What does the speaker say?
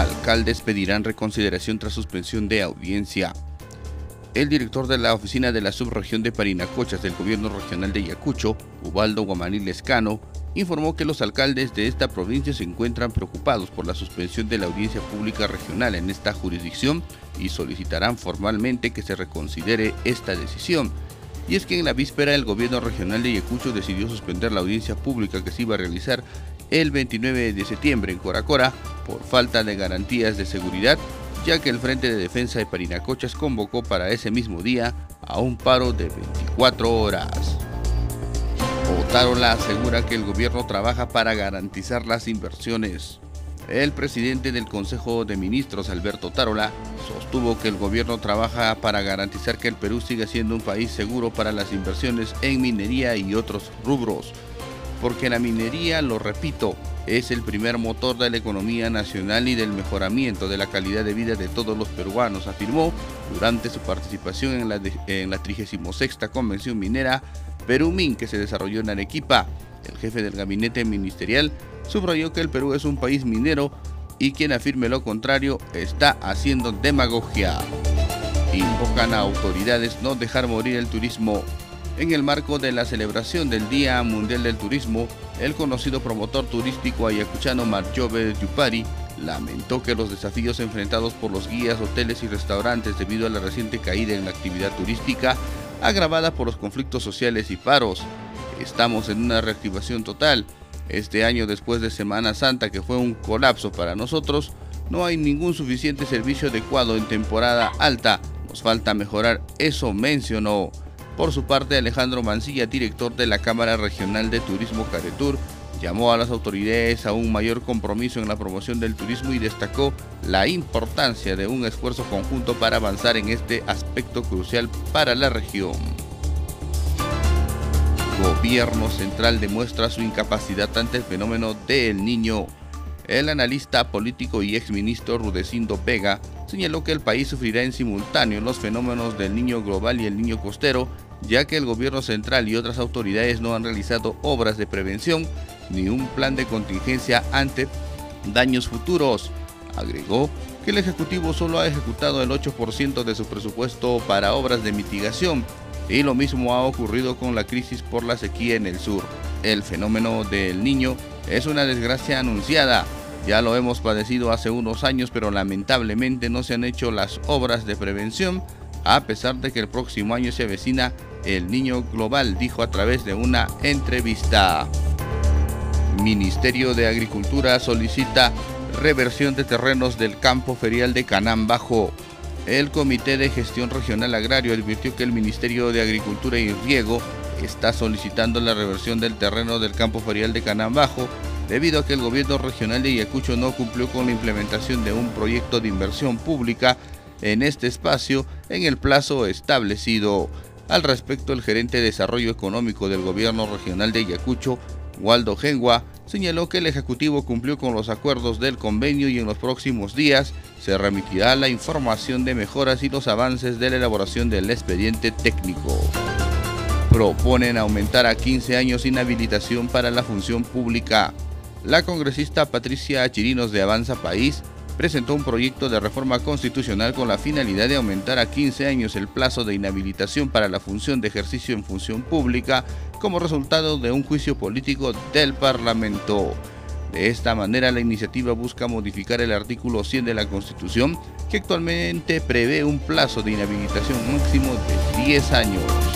Alcaldes pedirán reconsideración tras suspensión de audiencia. El director de la oficina de la subregión de Parinacochas del gobierno regional de Ayacucho, Ubaldo Guamanil Lescano, informó que los alcaldes de esta provincia se encuentran preocupados por la suspensión de la audiencia pública regional en esta jurisdicción y solicitarán formalmente que se reconsidere esta decisión. Y es que en la víspera el gobierno regional de Ayacucho decidió suspender la audiencia pública que se iba a realizar el 29 de septiembre en Coracora por falta de garantías de seguridad, ya que el Frente de Defensa de Parinacochas convocó para ese mismo día a un paro de 24 horas. Otárola asegura que el gobierno trabaja para garantizar las inversiones. El presidente del Consejo de Ministros, Alberto Tarola, sostuvo que el gobierno trabaja para garantizar que el Perú siga siendo un país seguro para las inversiones en minería y otros rubros. Porque la minería, lo repito, es el primer motor de la economía nacional y del mejoramiento de la calidad de vida de todos los peruanos, afirmó durante su participación en la, en la 36 Convención Minera Perumín que se desarrolló en Arequipa. El jefe del gabinete ministerial subrayó que el Perú es un país minero y quien afirme lo contrario está haciendo demagogia. Invocan a autoridades no dejar morir el turismo. En el marco de la celebración del Día Mundial del Turismo, el conocido promotor turístico ayacuchano Marjove Yupari lamentó que los desafíos enfrentados por los guías, hoteles y restaurantes debido a la reciente caída en la actividad turística agravada por los conflictos sociales y paros. Estamos en una reactivación total. Este año después de Semana Santa, que fue un colapso para nosotros, no hay ningún suficiente servicio adecuado en temporada alta. Nos falta mejorar, eso mencionó. Por su parte, Alejandro Mancilla, director de la Cámara Regional de Turismo Caretur, llamó a las autoridades a un mayor compromiso en la promoción del turismo y destacó la importancia de un esfuerzo conjunto para avanzar en este aspecto crucial para la región. Gobierno central demuestra su incapacidad ante el fenómeno del niño. El analista político y exministro Rudecindo Vega señaló que el país sufrirá en simultáneo los fenómenos del niño global y el niño costero, ya que el gobierno central y otras autoridades no han realizado obras de prevención ni un plan de contingencia ante daños futuros. Agregó que el Ejecutivo solo ha ejecutado el 8% de su presupuesto para obras de mitigación y lo mismo ha ocurrido con la crisis por la sequía en el sur. El fenómeno del niño es una desgracia anunciada. Ya lo hemos padecido hace unos años, pero lamentablemente no se han hecho las obras de prevención, a pesar de que el próximo año se avecina el niño global, dijo a través de una entrevista. Ministerio de Agricultura solicita reversión de terrenos del campo ferial de Canán Bajo. El Comité de Gestión Regional Agrario advirtió que el Ministerio de Agricultura y Riego está solicitando la reversión del terreno del campo ferial de Canán Bajo debido a que el gobierno regional de Ayacucho no cumplió con la implementación de un proyecto de inversión pública en este espacio en el plazo establecido. Al respecto, el gerente de Desarrollo Económico del gobierno regional de Ayacucho, Waldo Gengua, señaló que el Ejecutivo cumplió con los acuerdos del convenio y en los próximos días se remitirá la información de mejoras y los avances de la elaboración del expediente técnico. Proponen aumentar a 15 años inhabilitación para la función pública. La congresista Patricia Chirinos de Avanza País presentó un proyecto de reforma constitucional con la finalidad de aumentar a 15 años el plazo de inhabilitación para la función de ejercicio en función pública como resultado de un juicio político del Parlamento. De esta manera, la iniciativa busca modificar el artículo 100 de la Constitución, que actualmente prevé un plazo de inhabilitación máximo de 10 años.